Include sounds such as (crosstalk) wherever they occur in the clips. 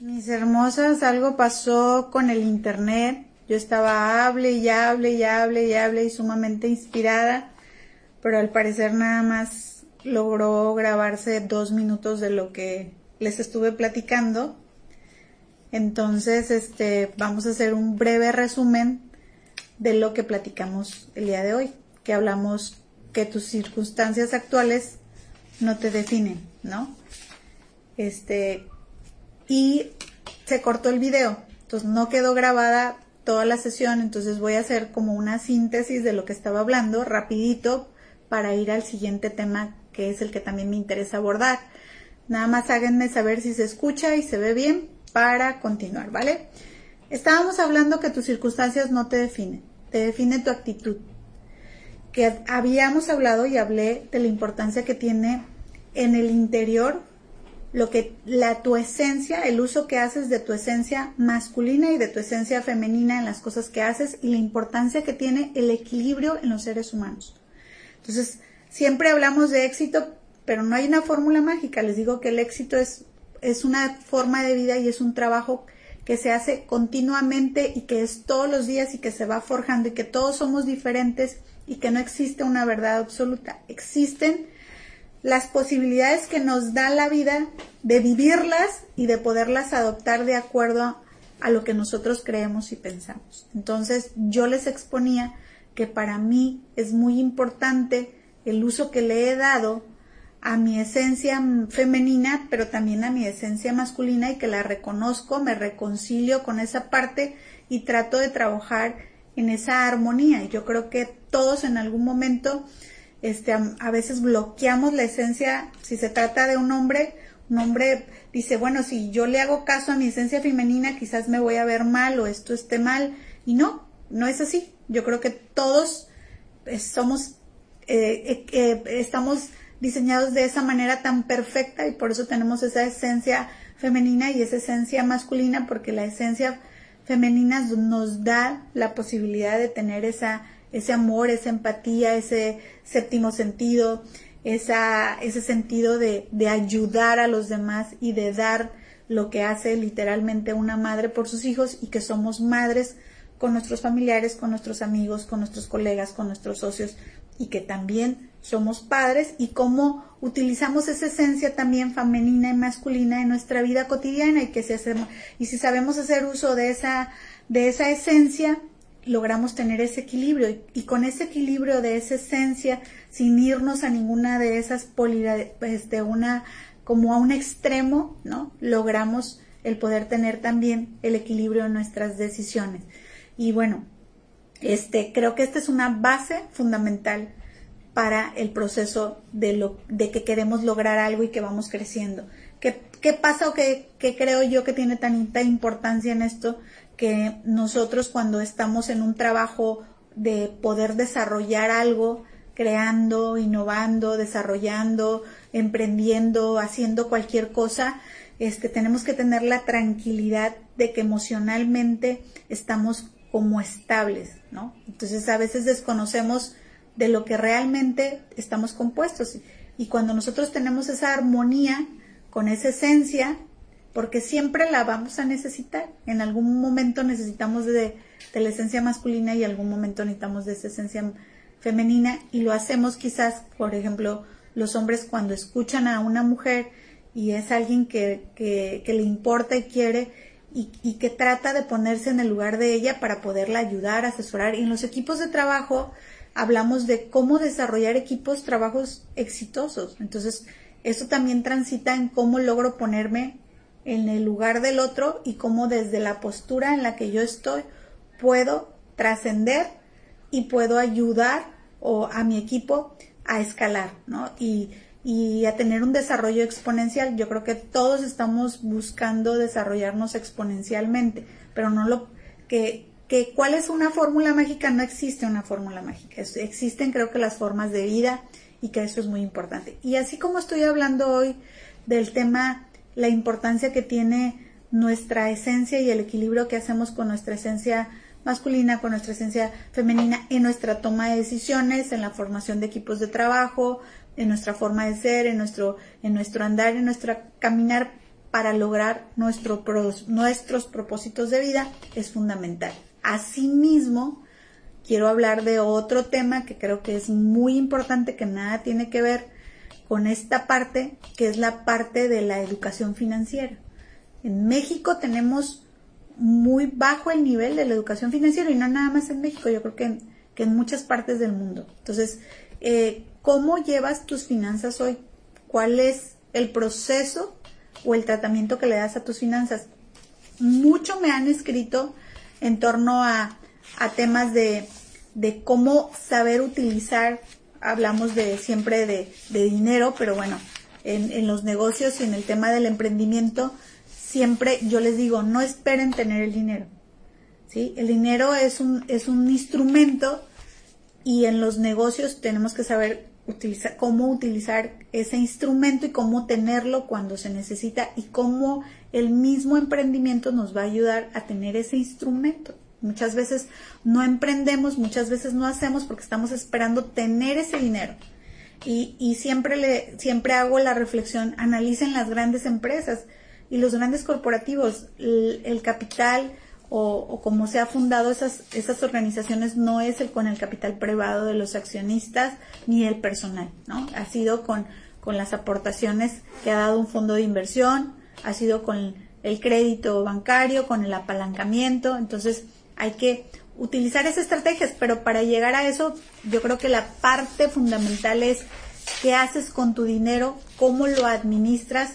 Mis hermosas, algo pasó con el internet. Yo estaba hable y hable y hable y hable y sumamente inspirada, pero al parecer nada más logró grabarse dos minutos de lo que les estuve platicando. Entonces, este, vamos a hacer un breve resumen de lo que platicamos el día de hoy, que hablamos que tus circunstancias actuales no te definen, ¿no? Este, y se cortó el video, entonces no quedó grabada toda la sesión, entonces voy a hacer como una síntesis de lo que estaba hablando rapidito para ir al siguiente tema que es el que también me interesa abordar. Nada más háganme saber si se escucha y se ve bien para continuar, ¿vale? Estábamos hablando que tus circunstancias no te definen, te define tu actitud. Que habíamos hablado y hablé de la importancia que tiene en el interior lo que la tu esencia, el uso que haces de tu esencia masculina y de tu esencia femenina en las cosas que haces y la importancia que tiene el equilibrio en los seres humanos. Entonces, siempre hablamos de éxito, pero no hay una fórmula mágica. Les digo que el éxito es, es una forma de vida y es un trabajo que se hace continuamente y que es todos los días y que se va forjando y que todos somos diferentes y que no existe una verdad absoluta. Existen las posibilidades que nos da la vida de vivirlas y de poderlas adoptar de acuerdo a lo que nosotros creemos y pensamos. Entonces yo les exponía que para mí es muy importante el uso que le he dado a mi esencia femenina, pero también a mi esencia masculina y que la reconozco, me reconcilio con esa parte y trato de trabajar en esa armonía. Y yo creo que todos en algún momento, este, a, veces bloqueamos la esencia, si se trata de un hombre, un hombre dice, bueno, si yo le hago caso a mi esencia femenina, quizás me voy a ver mal o esto esté mal. Y no, no es así. Yo creo que todos eh, somos, eh, eh, estamos diseñados de esa manera tan perfecta y por eso tenemos esa esencia femenina y esa esencia masculina porque la esencia femenina nos da la posibilidad de tener esa, ese amor, esa empatía, ese séptimo sentido, esa, ese sentido de, de ayudar a los demás y de dar lo que hace literalmente una madre por sus hijos y que somos madres con nuestros familiares, con nuestros amigos, con nuestros colegas, con nuestros socios y que también somos padres y cómo utilizamos esa esencia también femenina y masculina en nuestra vida cotidiana y que si hacemos y si sabemos hacer uso de esa de esa esencia logramos tener ese equilibrio y, con ese equilibrio de esa esencia sin irnos a ninguna de esas polaridades de una como a un extremo no logramos el poder tener también el equilibrio en nuestras decisiones y bueno este creo que esta es una base fundamental para el proceso de, lo, de que queremos lograr algo y que vamos creciendo. ¿Qué, qué pasa o qué, qué, creo yo que tiene tanta importancia en esto? Que nosotros cuando estamos en un trabajo de poder desarrollar algo, creando, innovando, desarrollando, emprendiendo, haciendo cualquier cosa, este, tenemos que tener la tranquilidad de que emocionalmente estamos como estables, ¿no? Entonces a veces desconocemos de lo que realmente estamos compuestos. Y cuando nosotros tenemos esa armonía con esa esencia, porque siempre la vamos a necesitar. En algún momento necesitamos de, la esencia masculina y en algún momento necesitamos de esa esencia femenina y lo hacemos quizás, por ejemplo, los hombres cuando escuchan a una mujer y es alguien que, que, le importa y quiere y, y, que trata de ponerse en el lugar de ella para poderla ayudar, asesorar. Y en los equipos de trabajo hablamos de cómo desarrollar equipos, trabajos exitosos. Entonces, eso también transita en cómo logro ponerme en el lugar del otro y cómo desde la postura en la que yo estoy puedo trascender y puedo ayudar o a mi equipo a escalar, ¿no? Y, y a tener un desarrollo exponencial. Yo creo que todos estamos buscando desarrollarnos exponencialmente, pero no lo que que cuál es una fórmula mágica, no existe una fórmula mágica. Existen creo que las formas de vida y que eso es muy importante. Y así como estoy hablando hoy del tema, la importancia que tiene nuestra esencia y el equilibrio que hacemos con nuestra esencia masculina, con nuestra esencia femenina en nuestra toma de decisiones, en la formación de equipos de trabajo, en nuestra forma de ser, en nuestro, en nuestro andar, en nuestro caminar para lograr nuestro, nuestros propósitos de vida, es fundamental. Asimismo, quiero hablar de otro tema que creo que es muy importante, que nada tiene que ver con esta parte, que es la parte de la educación financiera. En México tenemos muy bajo el nivel de la educación financiera y no nada más en México, yo creo que en, que en muchas partes del mundo. Entonces, eh, ¿cómo llevas tus finanzas hoy? ¿Cuál es el proceso o el tratamiento que le das a tus finanzas? Mucho me han escrito en torno a, temas de, cómo saber utilizar, hablamos de siempre de, dinero, pero bueno, en, en, los negocios y en el tema del emprendimiento, siempre yo les digo, no esperen tener el dinero. ¿sí? El dinero es un, es un instrumento y en los negocios tenemos que saber utilizar, cómo utilizar ese instrumento y cómo tenerlo cuando se necesita y cómo el mismo emprendimiento nos va a ayudar a tener ese instrumento. Muchas veces no emprendemos, muchas veces no hacemos porque estamos esperando tener ese dinero. Y, y siempre, le, siempre hago la reflexión, analicen las grandes empresas y los grandes corporativos, el, capital o, o, como se ha fundado esas, esas organizaciones no es el con el capital privado de los accionistas ni el personal, ¿no? Ha sido con, con las aportaciones que ha dado un fondo de inversión, ha sido con el crédito bancario, con el apalancamiento, entonces hay que utilizar esas estrategias, pero para llegar a eso yo creo que la parte fundamental es qué haces con tu dinero, cómo lo administras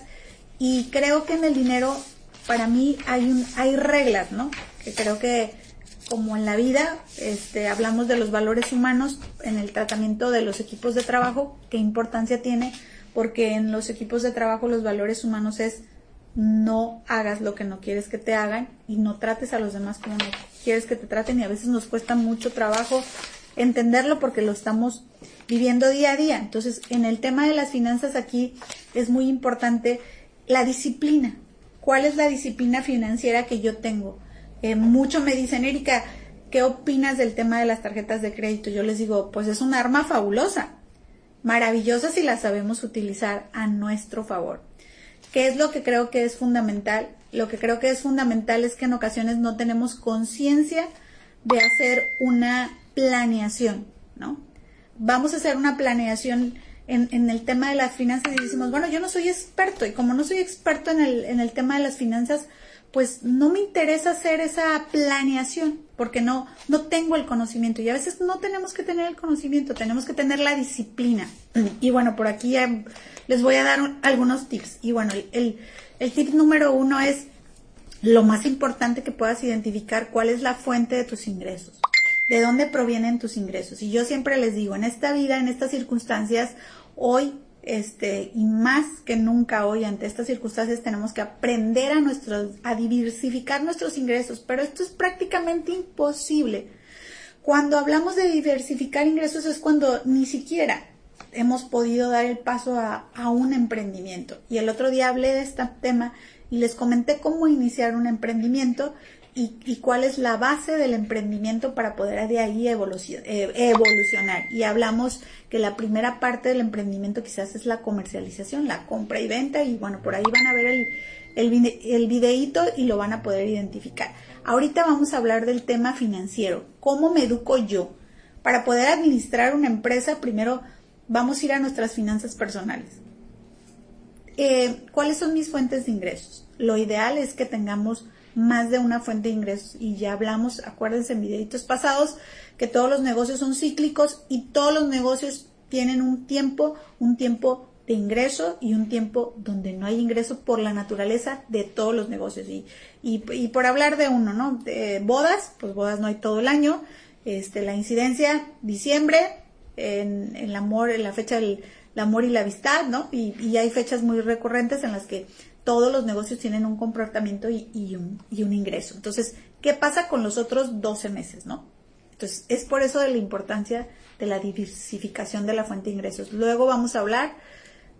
y creo que en el dinero para mí hay un hay reglas, ¿no? Que creo que como en la vida, este, hablamos de los valores humanos en el tratamiento de los equipos de trabajo, qué importancia tiene, porque en los equipos de trabajo los valores humanos es no hagas lo que no quieres que te hagan y no trates a los demás como no quieres que te traten y a veces nos cuesta mucho trabajo entenderlo porque lo estamos viviendo día a día. Entonces, en el tema de las finanzas aquí es muy importante la disciplina. ¿Cuál es la disciplina financiera que yo tengo? Eh, mucho me dicen, Erika, ¿qué opinas del tema de las tarjetas de crédito? Yo les digo, pues es un arma fabulosa, maravillosa si la sabemos utilizar a nuestro favor. ¿Qué es lo que creo que es fundamental? Lo que creo que es fundamental es que en ocasiones no tenemos conciencia de hacer una planeación, ¿no? Vamos a hacer una planeación en, en, el tema de las finanzas y decimos, bueno, yo no soy experto y como no soy experto en el, en el tema de las finanzas, pues no me interesa hacer esa planeación porque no, no tengo el conocimiento y a veces no tenemos que tener el conocimiento, tenemos que tener la disciplina. Y bueno, por aquí les voy a dar algunos tips. Y bueno, el, el tip número uno es lo más importante que puedas identificar cuál es la fuente de tus ingresos, de dónde provienen tus ingresos. Y yo siempre les digo, en esta vida, en estas circunstancias, hoy este, y más que nunca hoy ante estas circunstancias tenemos que aprender a nuestros, a diversificar nuestros ingresos, pero esto es prácticamente imposible. Cuando hablamos de diversificar ingresos es cuando ni siquiera hemos podido dar el paso a, a un emprendimiento. Y el otro día hablé de este tema y les comenté cómo iniciar un emprendimiento y, cuál es la base del emprendimiento para poder de ahí eh, evolucionar. Y hablamos que la primera parte del emprendimiento quizás es la comercialización, la compra y venta y bueno, por ahí van a ver el, el, videíto y lo van a poder identificar. Ahorita vamos a hablar del tema financiero, cómo me educo yo. Para poder administrar una empresa, primero vamos a ir a nuestras finanzas personales. Eh, ¿Cuáles son mis fuentes de ingresos? Lo ideal es que tengamos más de una fuente de ingresos. Y ya hablamos, acuérdense en videitos pasados, que todos los negocios son cíclicos y todos los negocios tienen un tiempo, un tiempo de ingreso y un tiempo donde no hay ingreso por la naturaleza de todos los negocios. Y, y, por hablar de uno, ¿no? De bodas, pues bodas no hay todo el año. Este, la incidencia, diciembre, en, el amor, en la fecha del, amor y la amistad, ¿no? Y, hay fechas muy recurrentes en las que todos los negocios tienen un comportamiento y, un, y un ingreso. Entonces, ¿qué pasa con los otros 12 meses, no? Entonces, es por eso de la importancia de la diversificación de la fuente de ingresos. Luego vamos a hablar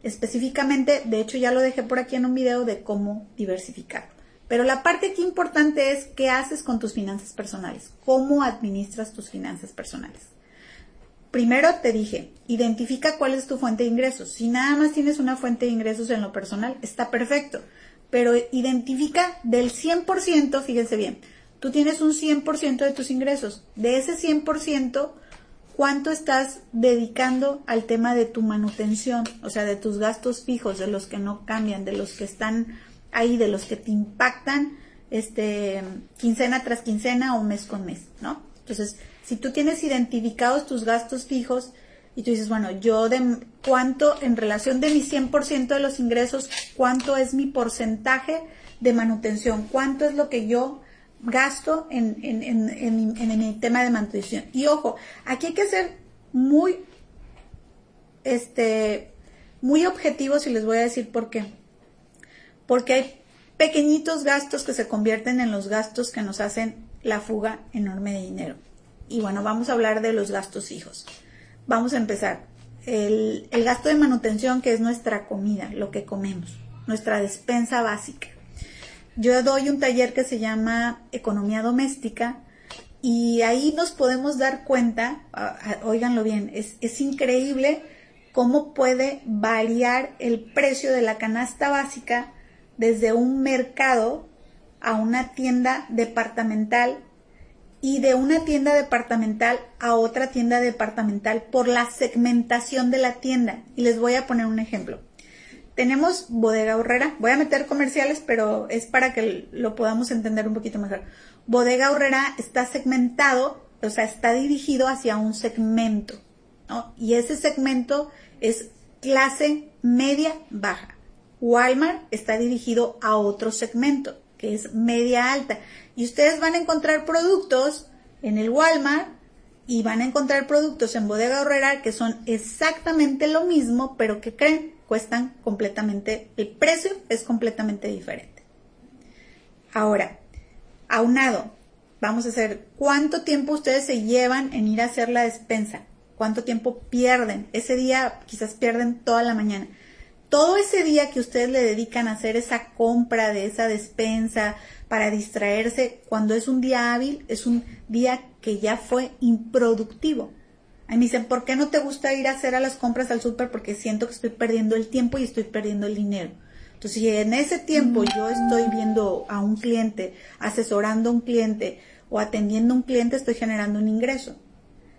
específicamente, de hecho ya lo dejé por aquí en un video de cómo diversificar. Pero la parte aquí importante es qué haces con tus finanzas personales, cómo administras tus finanzas personales. Primero te dije, identifica cuál es tu fuente de ingresos. Si nada más tienes una fuente de ingresos en lo personal, está perfecto. Pero identifica del 100%, fíjense bien, tú tienes un 100% de tus ingresos. De ese 100%, cuánto estás dedicando al tema de tu manutención, o sea, de tus gastos fijos, de los que no cambian, de los que están ahí, de los que te impactan este quincena tras quincena o mes con mes, ¿no? Entonces, si tú tienes identificados tus gastos fijos y tú dices, bueno, yo de cuánto en relación de mi 100% de los ingresos, cuánto es mi porcentaje de manutención, cuánto es lo que yo gasto en, en, en, en, el tema de manutención. Y ojo, aquí hay que ser muy, este, muy objetivos y les voy a decir por qué. Porque hay pequeñitos gastos que se convierten en los gastos que nos hacen la fuga enorme de dinero. Y bueno, vamos a hablar de los gastos fijos. Vamos a empezar. El, el gasto de manutención, que es nuestra comida, lo que comemos, nuestra despensa básica. Yo doy un taller que se llama Economía Doméstica y ahí nos podemos dar cuenta, oiganlo bien, es, es increíble cómo puede variar el precio de la canasta básica desde un mercado a una tienda departamental y de una tienda departamental a otra tienda departamental por la segmentación de la tienda. Y les voy a poner un ejemplo. Tenemos Bodega Horrera. Voy a meter comerciales, pero es para que lo podamos entender un poquito mejor. Bodega Horrera está segmentado, o sea, está dirigido hacia un segmento, ¿no? Y ese segmento es clase media baja. Walmart está dirigido a otro segmento, es media alta. Y ustedes van a encontrar productos en el Walmart y van a encontrar productos en Bodega Horrera que son exactamente lo mismo, pero que creen cuestan completamente, el precio es completamente diferente. Ahora, aunado, vamos a hacer cuánto tiempo ustedes se llevan en ir a hacer la despensa, cuánto tiempo pierden. Ese día quizás pierden toda la mañana. Todo ese día que ustedes le dedican a hacer esa compra de esa despensa para distraerse, cuando es un día hábil, es un día que ya fue improductivo. Y me dicen, ¿por qué no te gusta ir a hacer a las compras al súper? Porque siento que estoy perdiendo el tiempo y estoy perdiendo el dinero. Entonces, si en ese tiempo yo estoy viendo a un cliente, asesorando a un cliente o atendiendo a un cliente, estoy generando un ingreso.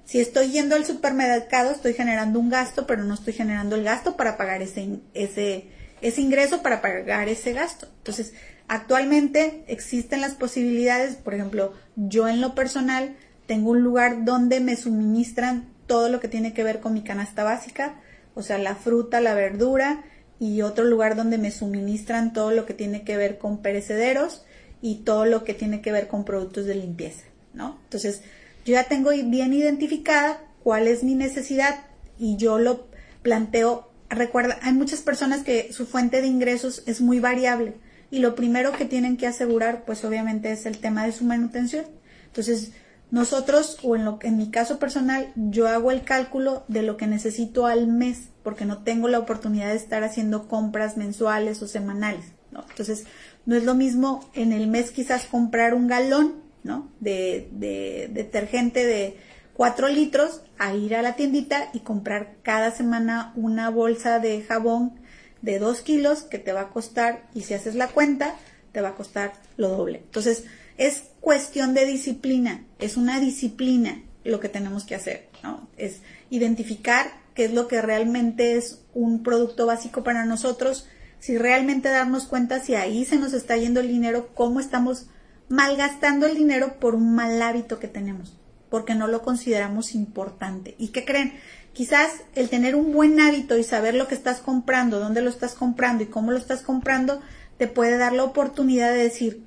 Si estoy yendo al supermercado, estoy generando un gasto, pero no estoy generando el gasto para pagar ese, ese, ese ingreso, para pagar ese gasto. Entonces, actualmente existen las posibilidades, por ejemplo, yo en lo personal tengo un lugar donde me suministran todo lo que tiene que ver con mi canasta básica, o sea, la fruta, la verdura y otro lugar donde me suministran todo lo que tiene que ver con perecederos y todo lo que tiene que ver con productos de limpieza, ¿no? Entonces, yo ya tengo bien identificada cuál es mi necesidad y yo lo planteo. Recuerda, hay muchas personas que su fuente de ingresos es muy variable y lo primero que tienen que asegurar, pues obviamente es el tema de su manutención. Entonces, nosotros, o en, lo, en mi caso personal, yo hago el cálculo de lo que necesito al mes, porque no tengo la oportunidad de estar haciendo compras mensuales o semanales, ¿no? Entonces, no es lo mismo en el mes quizás comprar un galón, ¿no? De, de, detergente de 4 litros a ir a la tiendita y comprar cada semana una bolsa de jabón de 2 kilos que te va a costar, y si haces la cuenta, te va a costar lo doble. Entonces, es cuestión de disciplina, es una disciplina lo que tenemos que hacer, ¿no? Es identificar qué es lo que realmente es un producto básico para nosotros, si realmente darnos cuenta si ahí se nos está yendo el dinero, cómo estamos malgastando el dinero por un mal hábito que tenemos, porque no lo consideramos importante. ¿Y qué creen? Quizás el tener un buen hábito y saber lo que estás comprando, dónde lo estás comprando y cómo lo estás comprando, te puede dar la oportunidad de decir,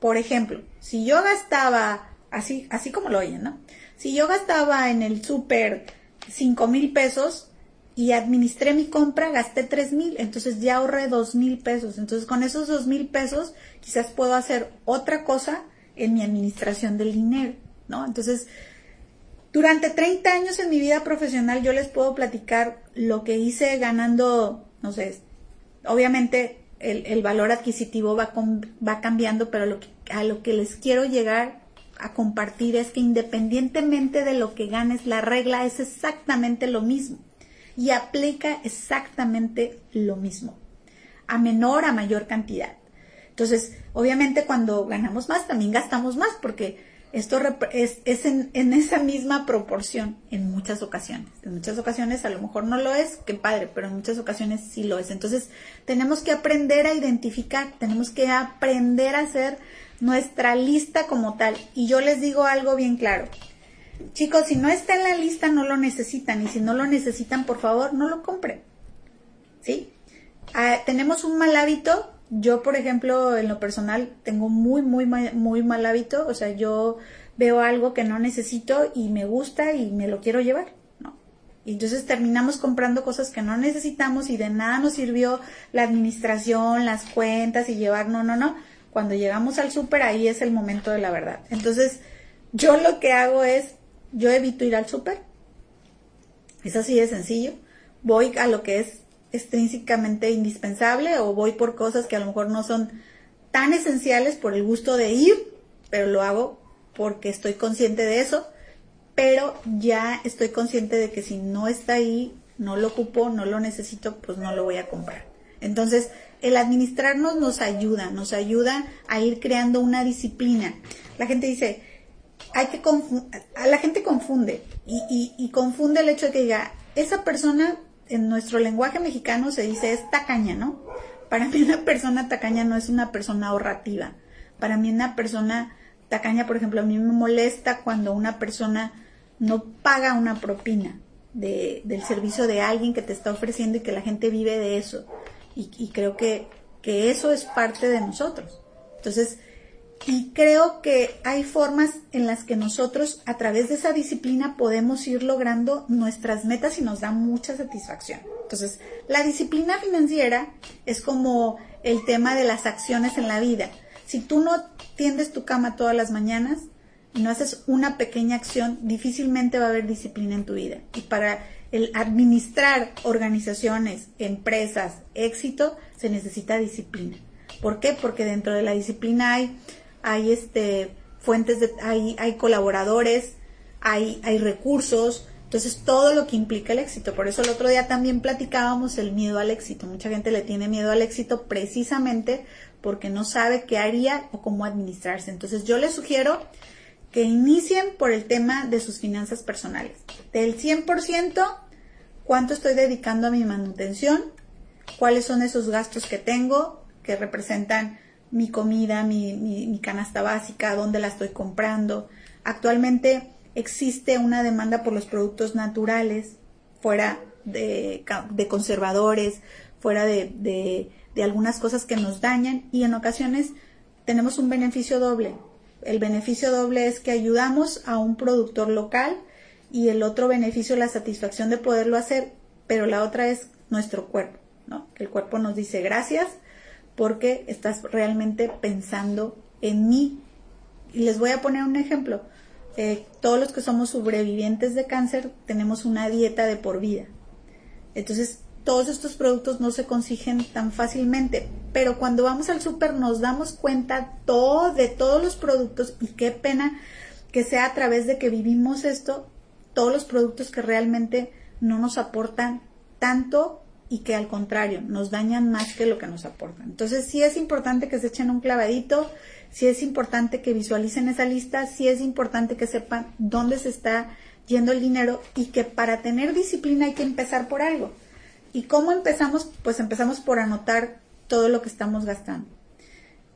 por ejemplo, si yo gastaba, así, así como lo oyen, ¿no? Si yo gastaba en el súper cinco mil pesos y administré mi compra, gasté tres mil, entonces ya ahorré dos mil pesos. Entonces con esos dos mil pesos quizás puedo hacer otra cosa en mi administración del dinero, ¿no? Entonces, durante 30 años en mi vida profesional yo les puedo platicar lo que hice ganando, no sé, obviamente el, valor adquisitivo va, va cambiando, pero lo a lo que les quiero llegar a compartir es que independientemente de lo que ganes, la regla es exactamente lo mismo y aplica exactamente lo mismo, a menor a mayor cantidad. Entonces, obviamente cuando ganamos más, también gastamos más, porque esto es, es en, en, esa misma proporción en muchas ocasiones. En muchas ocasiones a lo mejor no lo es, qué padre, pero en muchas ocasiones sí lo es. Entonces, tenemos que aprender a identificar, tenemos que aprender a hacer nuestra lista como tal. Y yo les digo algo bien claro. Chicos, si no está en la lista, no lo necesitan. Y si no lo necesitan, por favor, no lo compren. ¿Sí? Ah, tenemos un mal hábito. Yo, por ejemplo, en lo personal, tengo muy, muy, muy mal hábito. O sea, yo veo algo que no necesito y me gusta y me lo quiero llevar. ¿no? Y entonces terminamos comprando cosas que no necesitamos y de nada nos sirvió la administración, las cuentas y llevar, no, no, no. Cuando llegamos al súper, ahí es el momento de la verdad. Entonces, yo lo que hago es yo evito ir al súper. Es así de sencillo. Voy a lo que es extrínsecamente indispensable o voy por cosas que a lo mejor no son tan esenciales por el gusto de ir, pero lo hago porque estoy consciente de eso, pero ya estoy consciente de que si no está ahí, no lo ocupo, no lo necesito, pues no lo voy a comprar. Entonces, el administrarnos nos ayuda, nos ayuda a ir creando una disciplina. La gente dice, hay que a la gente confunde y, confunde el hecho de que diga, esa persona en nuestro lenguaje mexicano se dice es tacaña, ¿no? Para mí una persona tacaña no es una persona ahorrativa. Para mí una persona tacaña, por ejemplo, a mí me molesta cuando una persona no paga una propina del servicio de alguien que te está ofreciendo y que la gente vive de eso. Y, creo que, que eso es parte de nosotros. Entonces, y creo que hay formas en las que nosotros a través de esa disciplina podemos ir logrando nuestras metas y nos da mucha satisfacción. Entonces, la disciplina financiera es como el tema de las acciones en la vida. Si tú no tiendes tu cama todas las mañanas y no haces una pequeña acción, difícilmente va a haber disciplina en tu vida. Y para el administrar organizaciones, empresas, éxito, se necesita disciplina. ¿Por qué? Porque dentro de la disciplina hay hay este fuentes hay, hay colaboradores, hay, hay recursos, entonces todo lo que implica el éxito. Por eso el otro día también platicábamos el miedo al éxito. Mucha gente le tiene miedo al éxito precisamente porque no sabe qué haría o cómo administrarse. Entonces yo les sugiero que inicien por el tema de sus finanzas personales. Del 100%, cuánto estoy dedicando a mi manutención, cuáles son esos gastos que tengo que representan mi comida, mi, mi, canasta básica, dónde la estoy comprando. Actualmente existe una demanda por los productos naturales, fuera de, de conservadores, fuera de, de, de, algunas cosas que nos dañan y en ocasiones tenemos un beneficio doble. El beneficio doble es que ayudamos a un productor local y el otro beneficio la satisfacción de poderlo hacer, pero la otra es nuestro cuerpo, ¿no? El cuerpo nos dice gracias, porque estás realmente pensando en mí. Y les voy a poner un ejemplo. Eh, todos los que somos sobrevivientes de cáncer tenemos una dieta de por vida. Entonces, todos estos productos no se consiguen tan fácilmente, pero cuando vamos al súper nos damos cuenta todo, de todos los productos y qué pena que sea a través de que vivimos esto, todos los productos que realmente no nos aportan tanto y que al contrario nos dañan más que lo que nos aportan. Entonces sí es importante que se echen un clavadito, sí es importante que visualicen esa lista, sí es importante que sepan dónde se está yendo el dinero y que para tener disciplina hay que empezar por algo. ¿Y cómo empezamos? Pues empezamos por anotar todo lo que estamos gastando.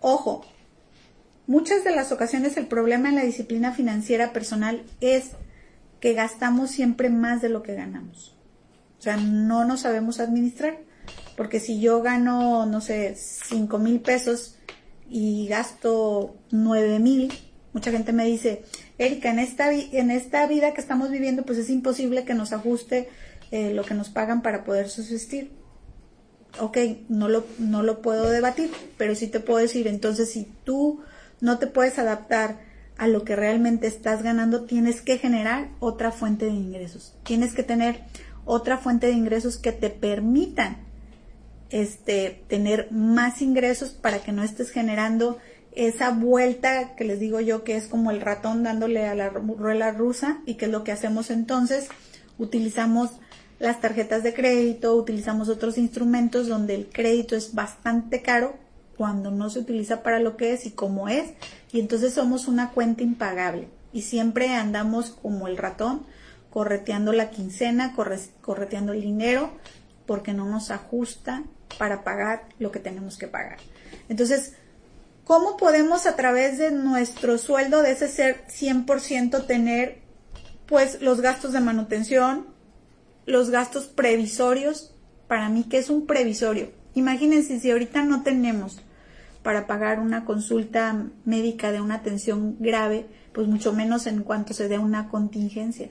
Ojo, muchas de las ocasiones el problema en la disciplina financiera personal es que gastamos siempre más de lo que ganamos. O sea, no nos sabemos administrar. Porque si yo gano, no sé, cinco mil pesos y gasto nueve mil, mucha gente me dice, Erika, en esta, en esta vida que estamos viviendo, pues es imposible que nos ajuste eh, lo que nos pagan para poder subsistir. Ok, no lo, no lo puedo debatir, pero sí te puedo decir, entonces si tú no te puedes adaptar a lo que realmente estás ganando, tienes que generar otra fuente de ingresos. Tienes que tener otra fuente de ingresos que te permitan este, tener más ingresos para que no estés generando esa vuelta que les digo yo que es como el ratón dándole a la rueda rusa y que es lo que hacemos entonces. Utilizamos las tarjetas de crédito, utilizamos otros instrumentos donde el crédito es bastante caro cuando no se utiliza para lo que es y como es y entonces somos una cuenta impagable y siempre andamos como el ratón correteando la quincena, correteando el dinero porque no nos ajusta para pagar lo que tenemos que pagar. Entonces, ¿cómo podemos a través de nuestro sueldo de ese ser 100% tener pues los gastos de manutención, los gastos previsorios? Para mí, ¿qué es un previsorio? Imagínense si ahorita no tenemos para pagar una consulta médica de una atención grave, pues mucho menos en cuanto se dé una contingencia.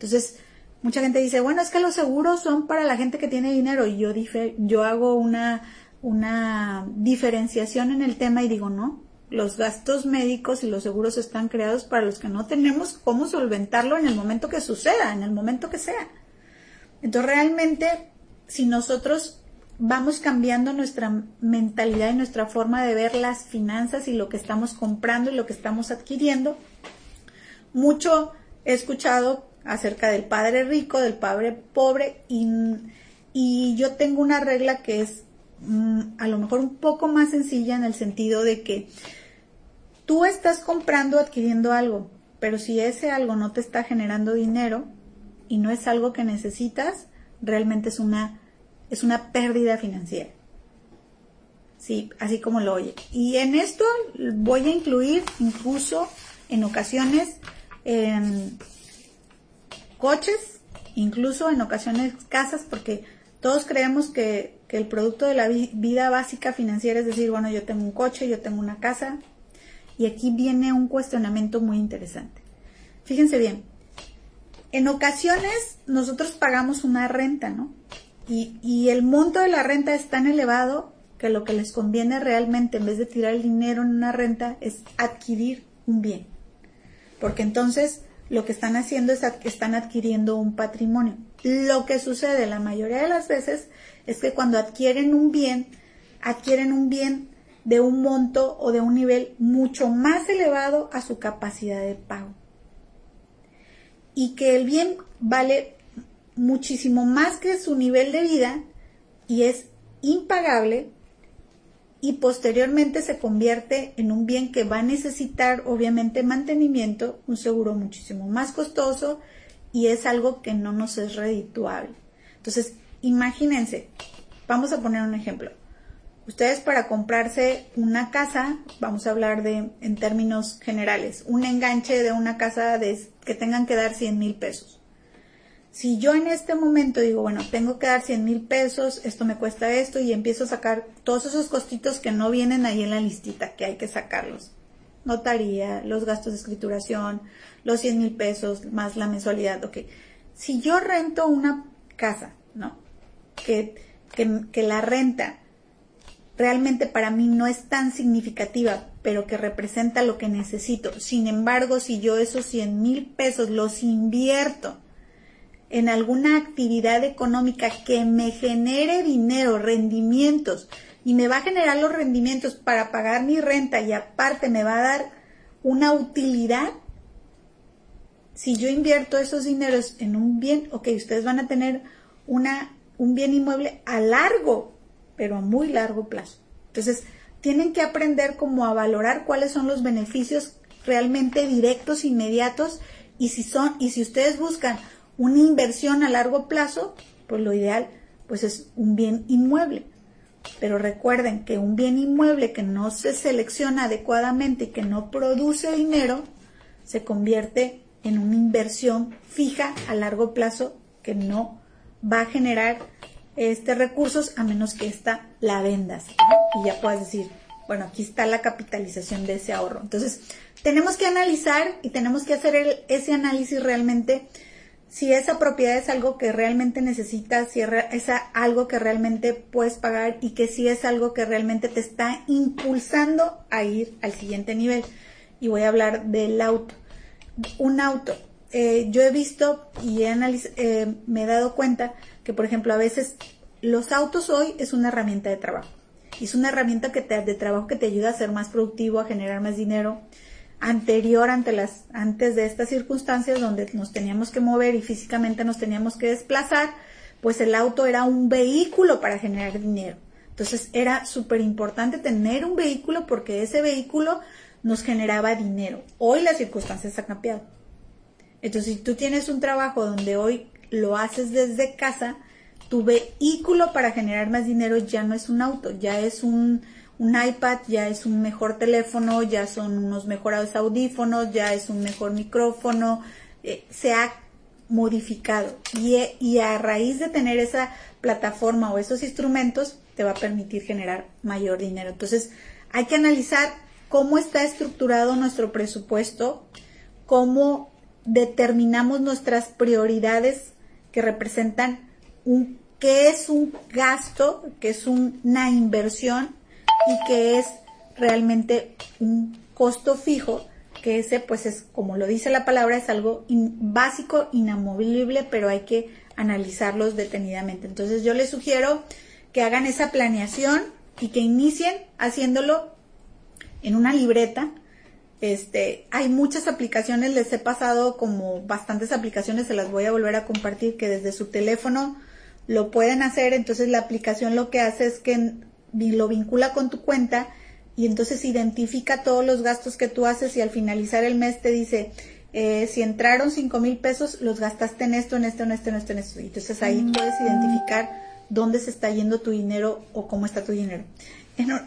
Entonces, mucha gente dice, bueno, es que los seguros son para la gente que tiene dinero y yo, yo hago una, una diferenciación en el tema y digo, no, los gastos médicos y los seguros están creados para los que no tenemos cómo solventarlo en el momento que suceda, en el momento que sea. Entonces realmente, si nosotros vamos cambiando nuestra mentalidad y nuestra forma de ver las finanzas y lo que estamos comprando y lo que estamos adquiriendo, mucho he escuchado acerca del padre rico, del padre pobre y, y yo tengo una regla que es mm, a lo mejor un poco más sencilla en el sentido de que tú estás comprando, adquiriendo algo, pero si ese algo no te está generando dinero y no es algo que necesitas, realmente es una, es una pérdida financiera. Sí, así como lo oye. Y en esto voy a incluir incluso en ocasiones coches, incluso en ocasiones casas, porque todos creemos que, el producto de la vida básica financiera es decir, bueno, yo tengo un coche, yo tengo una casa, y aquí viene un cuestionamiento muy interesante. Fíjense bien, en ocasiones nosotros pagamos una renta, ¿no? Y, y, el monto de la renta es tan elevado que lo que les conviene realmente, en vez de tirar el dinero en una renta, es adquirir un bien. Porque entonces lo que están haciendo es que están adquiriendo un patrimonio. Lo que sucede la mayoría de las veces es que cuando adquieren un bien, adquieren un bien de un monto o de un nivel mucho más elevado a su capacidad de pago. Y que el bien vale muchísimo más que su nivel de vida y es impagable y posteriormente se convierte en un bien que va a necesitar obviamente mantenimiento, un seguro muchísimo más costoso y es algo que no nos es redituable. Entonces, imagínense, vamos a poner un ejemplo. Ustedes para comprarse una casa, vamos a hablar de en términos generales, un enganche de una casa de, que tengan que dar 100 mil pesos. Si yo en este momento digo, bueno, tengo que dar 100 mil pesos, esto me cuesta esto y empiezo a sacar todos esos costitos que no vienen ahí en la listita, que hay que sacarlos. Notaría, los gastos de escrituración, los 100 mil pesos más la mensualidad, ok. Si yo rento una casa, ¿no? Que, que, la renta realmente para mí no es tan significativa, pero que representa lo que necesito. Sin embargo, si yo esos 100 mil pesos los invierto, en alguna actividad económica que me genere dinero, rendimientos, y me va a generar los rendimientos para pagar mi renta y aparte me va a dar una utilidad, si yo invierto esos dineros en un bien, ok, ustedes van a tener una, un bien inmueble a largo, pero a muy largo plazo. Entonces, tienen que aprender como a valorar cuáles son los beneficios realmente directos, inmediatos, y si son, y si ustedes buscan una inversión a largo plazo, pues lo ideal pues es un bien inmueble. Pero recuerden que un bien inmueble que no se selecciona adecuadamente y que no produce dinero, se convierte en una inversión fija a largo plazo que no va a generar este recursos a menos que esta la vendas y ya puedas decir, bueno, aquí está la capitalización de ese ahorro. Entonces, tenemos que analizar y tenemos que hacer ese análisis realmente si esa propiedad es algo que realmente necesitas, si es algo que realmente puedes pagar y que si es algo que realmente te está impulsando a ir al siguiente nivel. Y voy a hablar del auto. Un auto. Eh, yo he visto y he eh, me he dado cuenta que, por ejemplo, a veces los autos hoy es una herramienta de trabajo. Es una herramienta que te, de trabajo que te ayuda a ser más productivo, a generar más dinero, anterior ante las, antes de estas circunstancias donde nos teníamos que mover y físicamente nos teníamos que desplazar, pues el auto era un vehículo para generar dinero. Entonces era súper importante tener un vehículo porque ese vehículo nos generaba dinero. Hoy las circunstancias han cambiado. Entonces si tú tienes un trabajo donde hoy lo haces desde casa, tu vehículo para generar más dinero ya no es un auto, ya es un, un iPad ya es un mejor teléfono, ya son unos mejorados audífonos, ya es un mejor micrófono, eh, se ha modificado y, y a raíz de tener esa plataforma o esos instrumentos te va a permitir generar mayor dinero. Entonces hay que analizar cómo está estructurado nuestro presupuesto, cómo determinamos nuestras prioridades que representan un, qué es un gasto, qué es una inversión y que es realmente un costo fijo, que ese pues es, como lo dice la palabra, es algo básico, inamovible, pero hay que analizarlos detenidamente. Entonces yo les sugiero que hagan esa planeación y que inicien haciéndolo en una libreta. Este, hay muchas aplicaciones, les he pasado como bastantes aplicaciones, se las voy a volver a compartir que desde su teléfono lo pueden hacer. Entonces la aplicación lo que hace es que lo vincula con tu cuenta y entonces identifica todos los gastos que tú haces y al finalizar el mes te dice, eh, si entraron cinco mil pesos, los gastaste en esto, en esto, en esto, en esto, en esto. Y entonces ahí mm. puedes identificar dónde se está yendo tu dinero o cómo está tu dinero.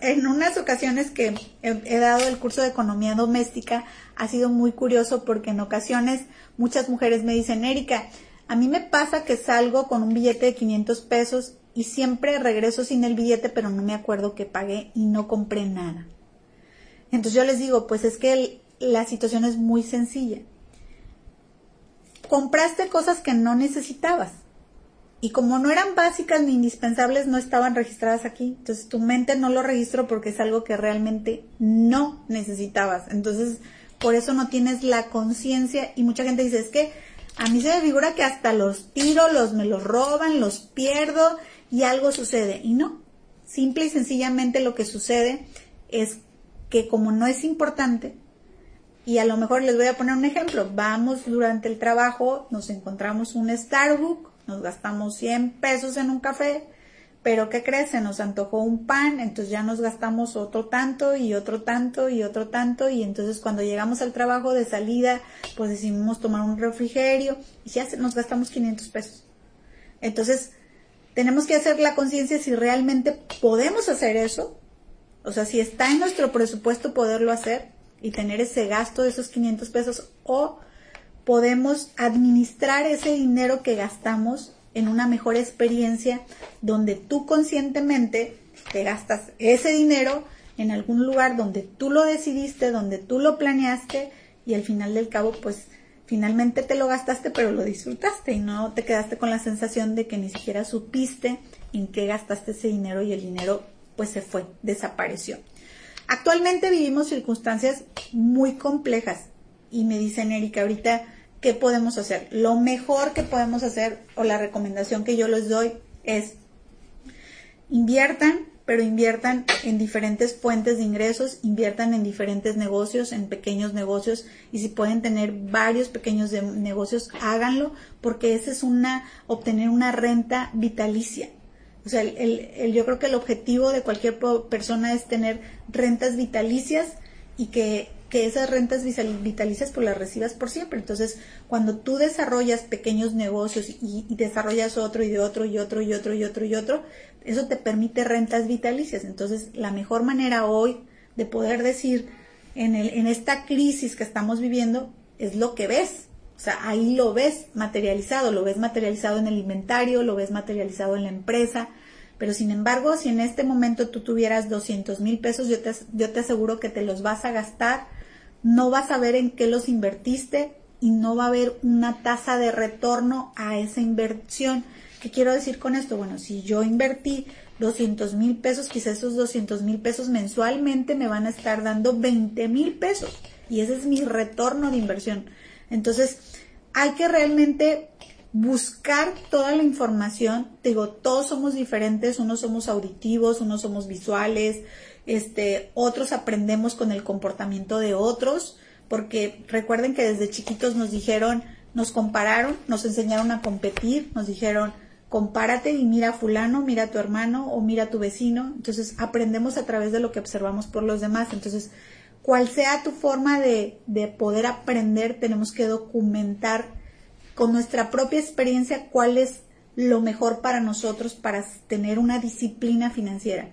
En, unas ocasiones que he, dado el curso de economía doméstica, ha sido muy curioso porque en ocasiones muchas mujeres me dicen, Erika, a mí me pasa que salgo con un billete de 500 pesos y siempre regreso sin el billete, pero no me acuerdo que pagué y no compré nada. Entonces yo les digo, pues es que la situación es muy sencilla. Compraste cosas que no necesitabas y como no eran básicas ni indispensables, no estaban registradas aquí. Entonces tu mente no lo registró porque es algo que realmente no necesitabas. Entonces por eso no tienes la conciencia y mucha gente dice, es que a mí se me figura que hasta los tiro, los me los roban, los pierdo y algo sucede. Y no, simple y sencillamente lo que sucede es que como no es importante, y a lo mejor les voy a poner un ejemplo, vamos durante el trabajo, nos encontramos un Starbucks, nos gastamos 100 pesos en un café, pero ¿qué crees? Se nos antojó un pan, entonces ya nos gastamos otro tanto y otro tanto y otro tanto y entonces cuando llegamos al trabajo de salida, pues decidimos tomar un refrigerio y ya nos gastamos 500 pesos. Entonces, tenemos que hacer la conciencia si realmente podemos hacer eso, o sea, si está en nuestro presupuesto poderlo hacer y tener ese gasto de esos 500 pesos o podemos administrar ese dinero que gastamos en una mejor experiencia donde tú conscientemente te gastas ese dinero en algún lugar donde tú lo decidiste, donde tú lo planeaste y al final del cabo pues finalmente te lo gastaste, pero lo disfrutaste y no te quedaste con la sensación de que ni siquiera supiste en qué gastaste ese dinero y el dinero pues se fue, desapareció. Actualmente vivimos circunstancias muy complejas y me dicen Erika ahorita qué podemos hacer. Lo mejor que podemos hacer o la recomendación que yo les doy es inviertan pero inviertan en diferentes fuentes de ingresos, inviertan en diferentes negocios, en pequeños negocios y si pueden tener varios pequeños negocios, háganlo porque ese es una, obtener una renta vitalicia. O sea, el, yo creo que el objetivo de cualquier persona es tener rentas vitalicias y que que esas rentas vitalicias pues las recibas por siempre. Entonces, cuando tú desarrollas pequeños negocios y, desarrollas otro y de otro y otro y otro y otro y otro, eso te permite rentas vitalicias. Entonces, la mejor manera hoy de poder decir en, el, en esta crisis que estamos viviendo es lo que ves. O sea, ahí lo ves materializado, lo ves materializado en el inventario, lo ves materializado en la empresa, pero sin embargo, si en este momento tú tuvieras 200 mil pesos, yo te, yo te aseguro que te los vas a gastar no vas a ver en qué los invertiste y no va a haber una tasa de retorno a esa inversión. ¿Qué quiero decir con esto? Bueno, si yo invertí 200 mil pesos, quizás esos 200 mil pesos mensualmente me van a estar dando 20 mil pesos y ese es mi retorno de inversión. Entonces, hay que realmente buscar toda la información. digo, todos somos diferentes, unos somos auditivos, unos somos visuales, este, otros aprendemos con el comportamiento de otros, porque recuerden que desde chiquitos nos dijeron, nos compararon, nos enseñaron a competir, nos dijeron, compárate y mira a fulano, mira a tu hermano o mira a tu vecino. Entonces aprendemos a través de lo que observamos por los demás. Entonces, cual sea tu forma de, de poder aprender, tenemos que documentar con nuestra propia experiencia cuál es lo mejor para nosotros para tener una disciplina financiera.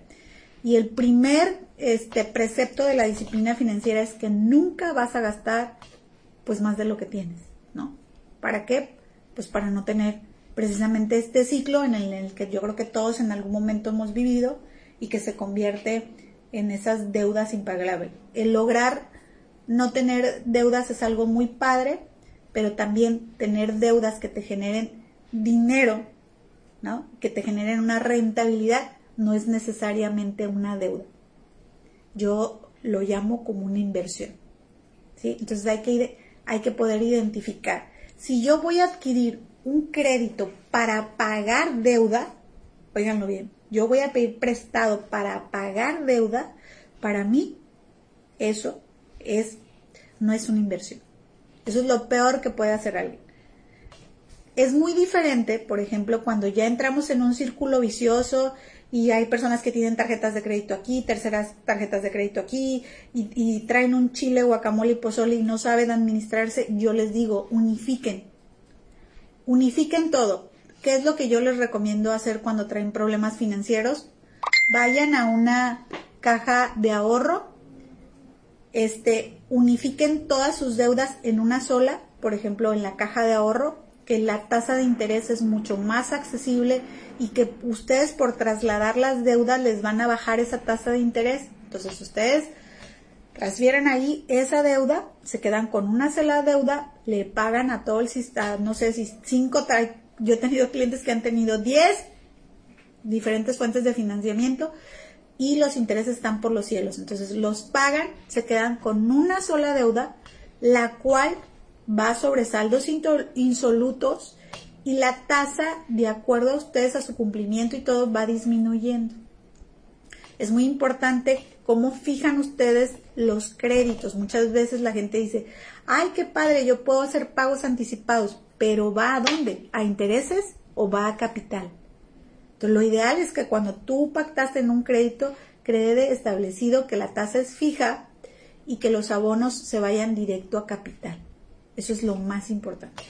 Y el primer este, precepto de la disciplina financiera es que nunca vas a gastar pues más de lo que tienes, ¿no? ¿Para qué? Pues para no tener precisamente este ciclo en el, que yo creo que todos en algún momento hemos vivido y que se convierte en esas deudas impagables. El lograr no tener deudas es algo muy padre, pero también tener deudas que te generen dinero, ¿no? Que te generen una rentabilidad no es necesariamente una deuda. Yo lo llamo como una inversión. ¿sí? Entonces hay que, hay que poder identificar. Si yo voy a adquirir un crédito para pagar deuda, oiganlo bien, yo voy a pedir prestado para pagar deuda, para mí eso es no es una inversión. Eso es lo peor que puede hacer alguien. Es muy diferente, por ejemplo, cuando ya entramos en un círculo vicioso y hay personas que tienen tarjetas de crédito aquí, terceras tarjetas de crédito aquí y, traen un chile, guacamole y pozole y no saben administrarse, yo les digo, unifiquen unifiquen todo. ¿Qué es lo que yo les recomiendo hacer cuando traen problemas financieros? Vayan a una caja de ahorro, este, unifiquen todas sus deudas en una sola, por ejemplo, en la caja de ahorro, que la tasa de interés es mucho más accesible y que ustedes por trasladar las deudas les van a bajar esa tasa de interés. Entonces ustedes transfieren ahí esa deuda, se quedan con una sola deuda, le pagan a todo el sistema, no sé si cinco, yo he tenido clientes que han tenido 10 diferentes fuentes de financiamiento y los intereses están por los cielos. Entonces los pagan, se quedan con una sola deuda, la cual va sobre saldos insolutos y la tasa, de acuerdo a ustedes a su cumplimiento y todo, va disminuyendo. Es muy importante cómo fijan ustedes los créditos. Muchas veces la gente dice, ay, qué padre, yo puedo hacer pagos anticipados, pero ¿va a dónde? ¿A intereses o va a capital? Entonces, lo ideal es que cuando tú pactaste en un crédito, quede establecido que la tasa es fija y que los abonos se vayan directo a capital. Eso es lo más importante.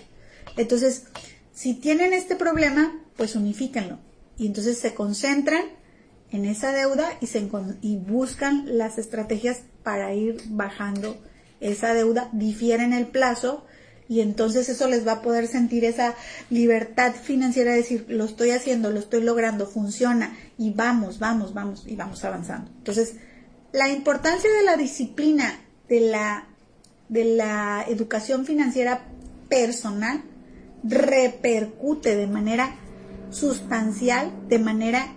Entonces, si tienen este problema, pues unifíquenlo. Y entonces se concentran en esa deuda y, se, y buscan las estrategias para ir bajando esa deuda, difieren el plazo y entonces eso les va a poder sentir esa libertad financiera de decir, lo estoy haciendo, lo estoy logrando, funciona y vamos, vamos, vamos y vamos avanzando. Entonces, la importancia de la disciplina, de la, de la educación financiera personal repercute de manera sustancial, de manera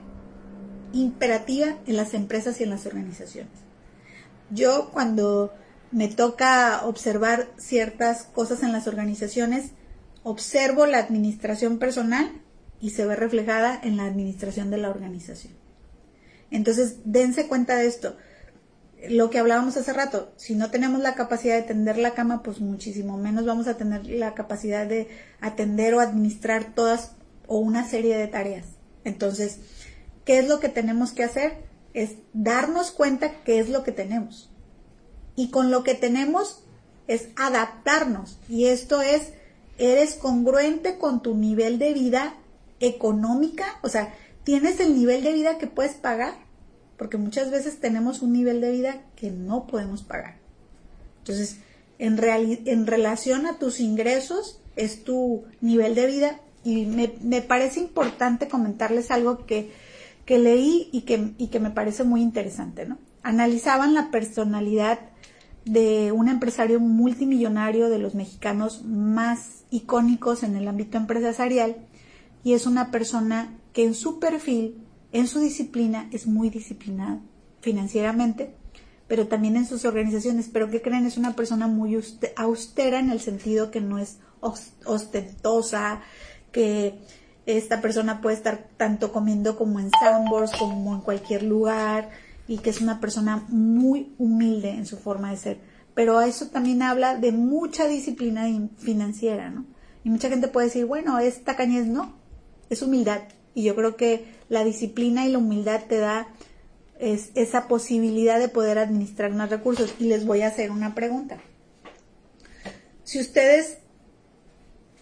imperativa en las empresas y en las organizaciones. Yo cuando me toca observar ciertas cosas en las organizaciones, observo la administración personal y se ve reflejada en la administración de la organización. Entonces, dense cuenta de esto. Lo que hablábamos hace rato, si no tenemos la capacidad de tender la cama, pues muchísimo menos vamos a tener la capacidad de atender o administrar todas o una serie de tareas. Entonces, ¿Qué es lo que tenemos que hacer? Es darnos cuenta qué es lo que tenemos. Y con lo que tenemos es adaptarnos. Y esto es, eres congruente con tu nivel de vida económica, o sea, tienes el nivel de vida que puedes pagar, porque muchas veces tenemos un nivel de vida que no podemos pagar. Entonces, en, en relación a tus ingresos, es tu nivel de vida y me, me parece importante comentarles algo que que leí y que, y que me parece muy interesante, ¿no? Analizaban la personalidad de un empresario multimillonario de los mexicanos más icónicos en el ámbito empresarial y es una persona que en su perfil, en su disciplina, es muy disciplinada financieramente, pero también en sus organizaciones. Pero que creen, es una persona muy austera en el sentido que no es ostentosa, que esta persona puede estar tanto comiendo como en Sambors, como en cualquier lugar, y que es una persona muy humilde en su forma de ser. Pero eso también habla de mucha disciplina financiera, ¿no? Y mucha gente puede decir, bueno, es tacañez, no, es humildad. Y yo creo que la disciplina y la humildad te da esa posibilidad de poder administrar más recursos. Y les voy a hacer una pregunta. Si ustedes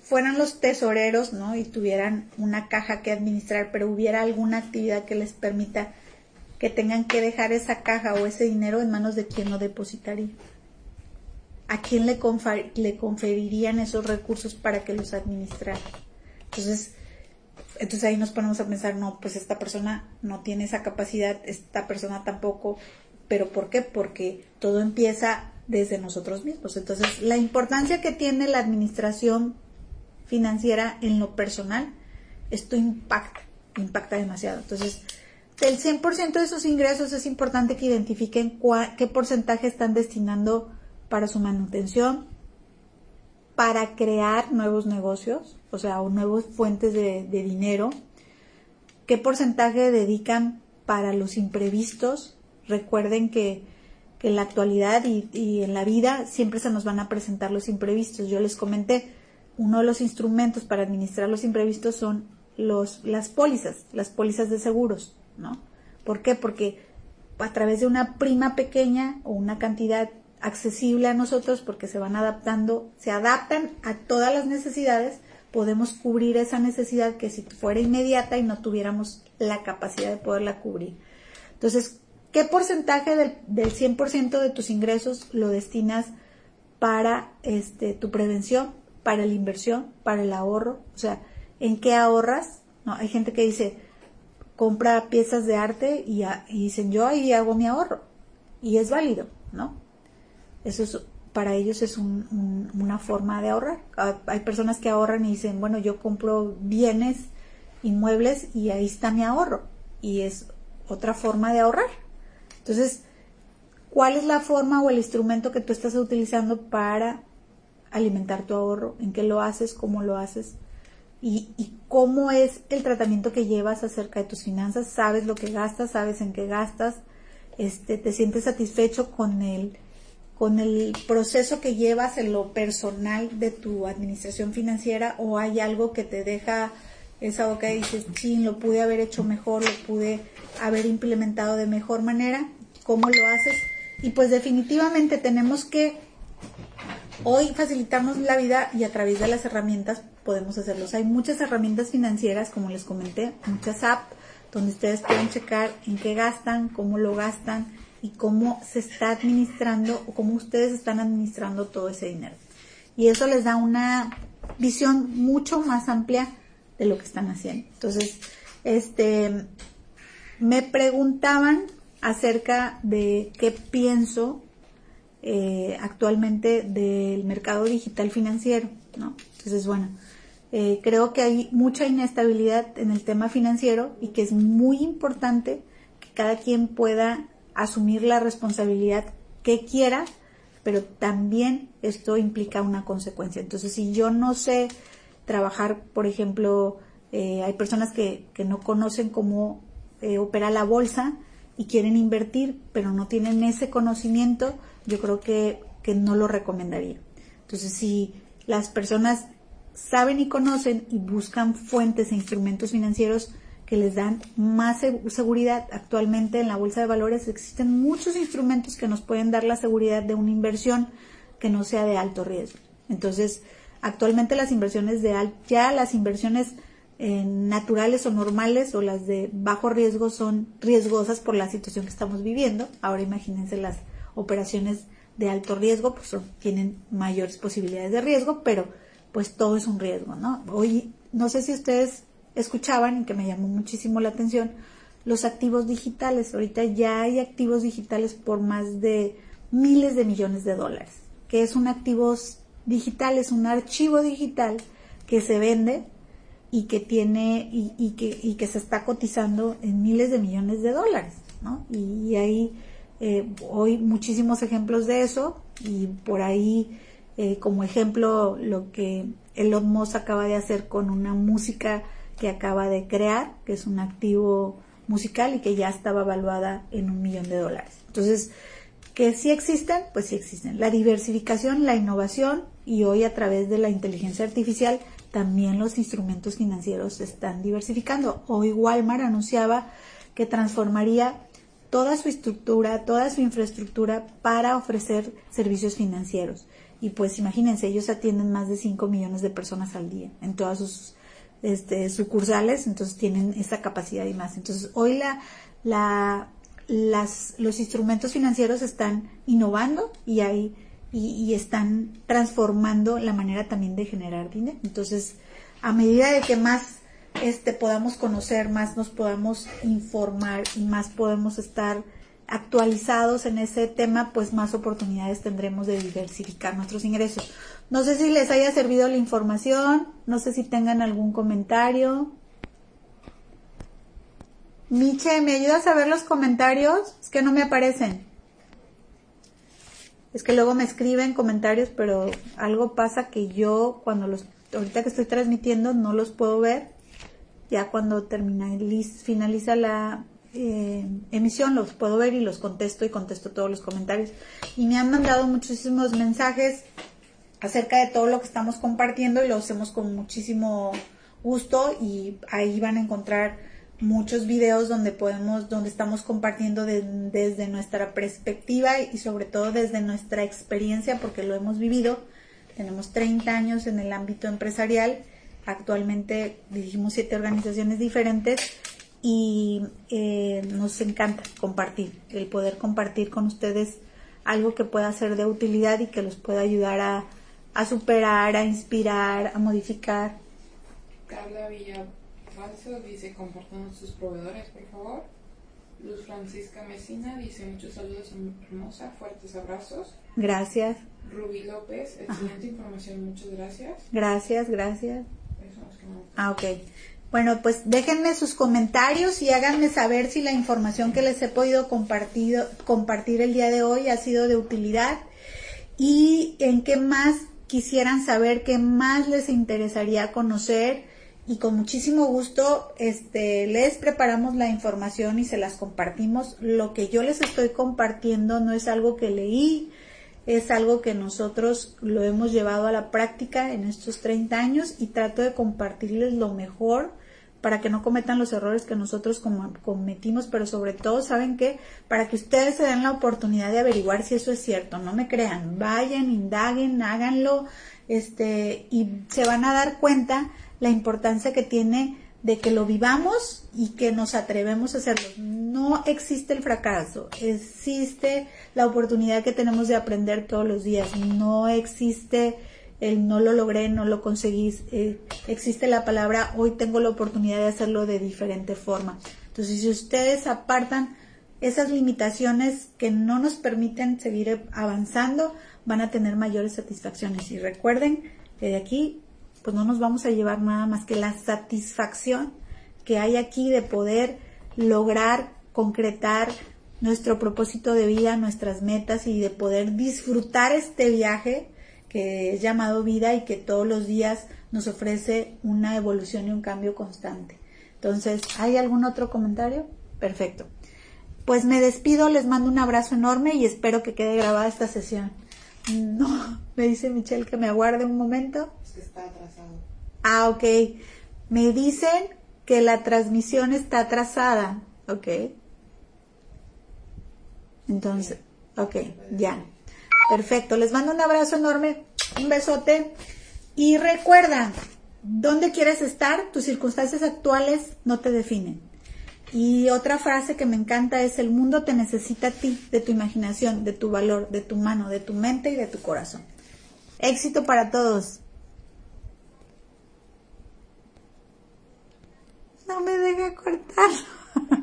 fueran los tesoreros, ¿no? Y tuvieran una caja que administrar, pero hubiera alguna actividad que les permita que tengan que dejar esa caja o ese dinero en manos de quien lo depositaría. ¿A quién le, le conferirían esos recursos para que los administrara? Entonces, entonces ahí nos ponemos a pensar, no, pues esta persona no tiene esa capacidad, esta persona tampoco, pero ¿por qué? Porque todo empieza desde nosotros mismos. Entonces, la importancia que tiene la administración financiera en lo personal, esto impacta, impacta demasiado. Entonces, del 100% de sus ingresos es importante que identifiquen qué porcentaje están destinando para su manutención, para crear nuevos negocios, o sea, o nuevas fuentes de, dinero, qué porcentaje dedican para los imprevistos. Recuerden que, en la actualidad y, y en la vida siempre se nos van a presentar los imprevistos. Yo les comenté, uno de los instrumentos para administrar los imprevistos son los, las pólizas, las pólizas de seguros. ¿no? ¿Por qué? Porque a través de una prima pequeña o una cantidad accesible a nosotros, porque se van adaptando, se adaptan a todas las necesidades, podemos cubrir esa necesidad que si fuera inmediata y no tuviéramos la capacidad de poderla cubrir. Entonces, ¿qué porcentaje del, del 100% de tus ingresos lo destinas para este, tu prevención, para la inversión, para el ahorro? O sea, ¿en qué ahorras? No, hay gente que dice, compra piezas de arte y, dicen yo ahí hago mi ahorro y es válido, ¿no? Eso es, para ellos es una forma de ahorrar. Ah, hay personas que ahorran y dicen, bueno, yo compro bienes, inmuebles y ahí está mi ahorro y es otra forma de ahorrar. Entonces, ¿cuál es la forma o el instrumento que tú estás utilizando para alimentar tu ahorro? ¿En qué lo haces? ¿Cómo lo haces? y, cómo es el tratamiento que llevas acerca de tus finanzas, sabes lo que gastas, sabes en qué gastas, este, te sientes satisfecho con el, con el proceso que llevas en lo personal de tu administración financiera o hay algo que te deja esa boca y dices, sí, lo pude haber hecho mejor, lo pude haber implementado de mejor manera, cómo lo haces. Y pues definitivamente tenemos que hoy facilitarnos la vida y a través de las herramientas podemos hacerlos. Hay muchas herramientas financieras, como les comenté, muchas apps donde ustedes pueden checar en qué gastan, cómo lo gastan y cómo se está administrando o cómo ustedes están administrando todo ese dinero. Y eso les da una visión mucho más amplia de lo que están haciendo. Entonces, este, me preguntaban acerca de qué pienso eh, actualmente del mercado digital financiero, ¿no? Entonces, bueno, eh, creo que hay mucha inestabilidad en el tema financiero y que es muy importante que cada quien pueda asumir la responsabilidad que quiera, pero también esto implica una consecuencia. Entonces, si yo no sé trabajar, por ejemplo, eh, hay personas que, que, no conocen cómo opera la bolsa y quieren invertir, pero no tienen ese conocimiento, yo creo que, no lo recomendaría. Entonces, si las personas saben y conocen y buscan fuentes e instrumentos financieros que les dan más seguridad. Actualmente en la bolsa de valores existen muchos instrumentos que nos pueden dar la seguridad de una inversión que no sea de alto riesgo. Entonces, actualmente las inversiones de alto, ya las inversiones eh, naturales o normales o las de bajo riesgo son riesgosas por la situación que estamos viviendo. Ahora imagínense las operaciones de alto riesgo, pues tienen mayores posibilidades de riesgo, pero pues todo es un riesgo, ¿no? Hoy, no sé si ustedes escuchaban y que me llamó muchísimo la atención, los activos digitales. Ahorita ya hay activos digitales por más de miles de millones de dólares, que es un activo digital, es un archivo digital que se vende y que tiene y, que, y que se está cotizando en miles de millones de dólares, ¿no? Y, hay eh, hoy muchísimos ejemplos de eso y por ahí eh, como ejemplo lo que Elon Musk acaba de hacer con una música que acaba de crear, que es un activo musical y que ya estaba evaluada en un millón de dólares. Entonces, que sí existen, pues sí existen. La diversificación, la innovación y hoy a través de la inteligencia artificial también los instrumentos financieros se están diversificando. Hoy Walmart anunciaba que transformaría toda su estructura, toda su infraestructura para ofrecer servicios financieros. Y pues imagínense, ellos atienden más de 5 millones de personas al día en todas sus este, sucursales, entonces tienen esa capacidad y más. Entonces hoy la, la, las, los instrumentos financieros están innovando y hay y, están transformando la manera también de generar dinero. Entonces, a medida de que más este podamos conocer, más nos podamos informar y más podemos estar actualizados en ese tema, pues más oportunidades tendremos de diversificar nuestros ingresos. No sé si les haya servido la información, no sé si tengan algún comentario. Miche, ¿me ayudas a ver los comentarios? Es que no me aparecen. Es que luego me escriben comentarios, pero algo pasa que yo cuando los, ahorita que estoy transmitiendo no los puedo ver. Ya cuando termina, finaliza la, eh, emisión los puedo ver y los contesto y contesto todos los comentarios. Y me han mandado muchísimos mensajes acerca de todo lo que estamos compartiendo y lo hacemos con muchísimo gusto y ahí van a encontrar muchos videos donde podemos, donde estamos compartiendo desde nuestra perspectiva y sobre todo desde nuestra experiencia porque lo hemos vivido. Tenemos 30 años en el ámbito empresarial. Actualmente dirigimos siete organizaciones diferentes y eh, nos encanta compartir, el poder compartir con ustedes algo que pueda ser de utilidad y que los pueda ayudar a, a superar, a inspirar, a modificar. Carla Villafalso dice, compartan sus proveedores, por favor. Luz Francisca Mesina dice, muchos saludos, hermosa, fuertes abrazos. Gracias. Rubí López, excelente información, muchas gracias. Gracias, gracias. Ah, ok. Bueno, pues déjenme sus comentarios y háganme saber si la información que les he podido compartir, compartir el día de hoy ha sido de utilidad y en qué más quisieran saber, qué más les interesaría conocer y con muchísimo gusto este les preparamos la información y se las compartimos. Lo que yo les estoy compartiendo no es algo que leí, es algo que nosotros lo hemos llevado a la práctica en estos 30 años y trato de compartirles lo mejor para que no cometan los errores que nosotros cometimos, pero sobre todo, ¿saben qué? Para que ustedes se den la oportunidad de averiguar si eso es cierto, no me crean, vayan, indaguen, háganlo, este, y se van a dar cuenta la importancia que tiene de que lo vivamos y que nos atrevemos a hacerlo. No existe el fracaso, existe la oportunidad que tenemos de aprender todos los días, no existe el no lo logré, no lo conseguí, eh, existe la palabra hoy tengo la oportunidad de hacerlo de diferente forma. Entonces, si ustedes apartan esas limitaciones que no nos permiten seguir avanzando, van a tener mayores satisfacciones. Y recuerden que de aquí, pues no nos vamos a llevar nada más que la satisfacción que hay aquí de poder lograr, concretar nuestro propósito de vida, nuestras metas y de poder disfrutar este viaje que es llamado vida y que todos los días nos ofrece una evolución y un cambio constante. Entonces, ¿hay algún otro comentario? Perfecto. Pues me despido, les mando un abrazo enorme y espero que quede grabada esta sesión. No, (laughs) me dice Michelle que me aguarde un momento. Es que está atrasado. Ah, ok. Me dicen que la transmisión está atrasada. Ok. Entonces, ok, ya. Perfecto, les mando un abrazo enorme, un besote y recuerda, ¿dónde quieres estar? Tus circunstancias actuales no te definen. Y otra frase que me encanta es el mundo te necesita a ti, de tu imaginación, de tu valor, de tu mano, de tu mente y de tu corazón. Éxito para todos. No me deja cortar. (laughs)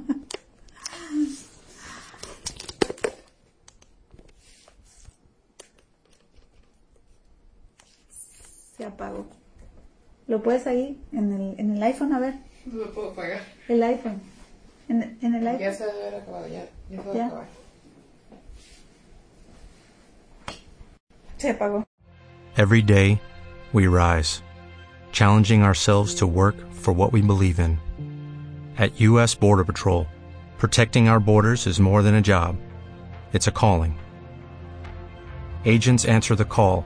Se apagó. ¿Lo puedes ahí? En el, en el iPhone, a ver. No lo puedo pagar. El iPhone. En, en el iPhone. Ya se debe haber acabado, ya, ya se debe Ya. acabar. Se apagó. Every day, we rise, challenging ourselves to work for what we believe in. At U.S. Border Patrol, protecting our borders is more than a job, it's a calling. Agents answer the call,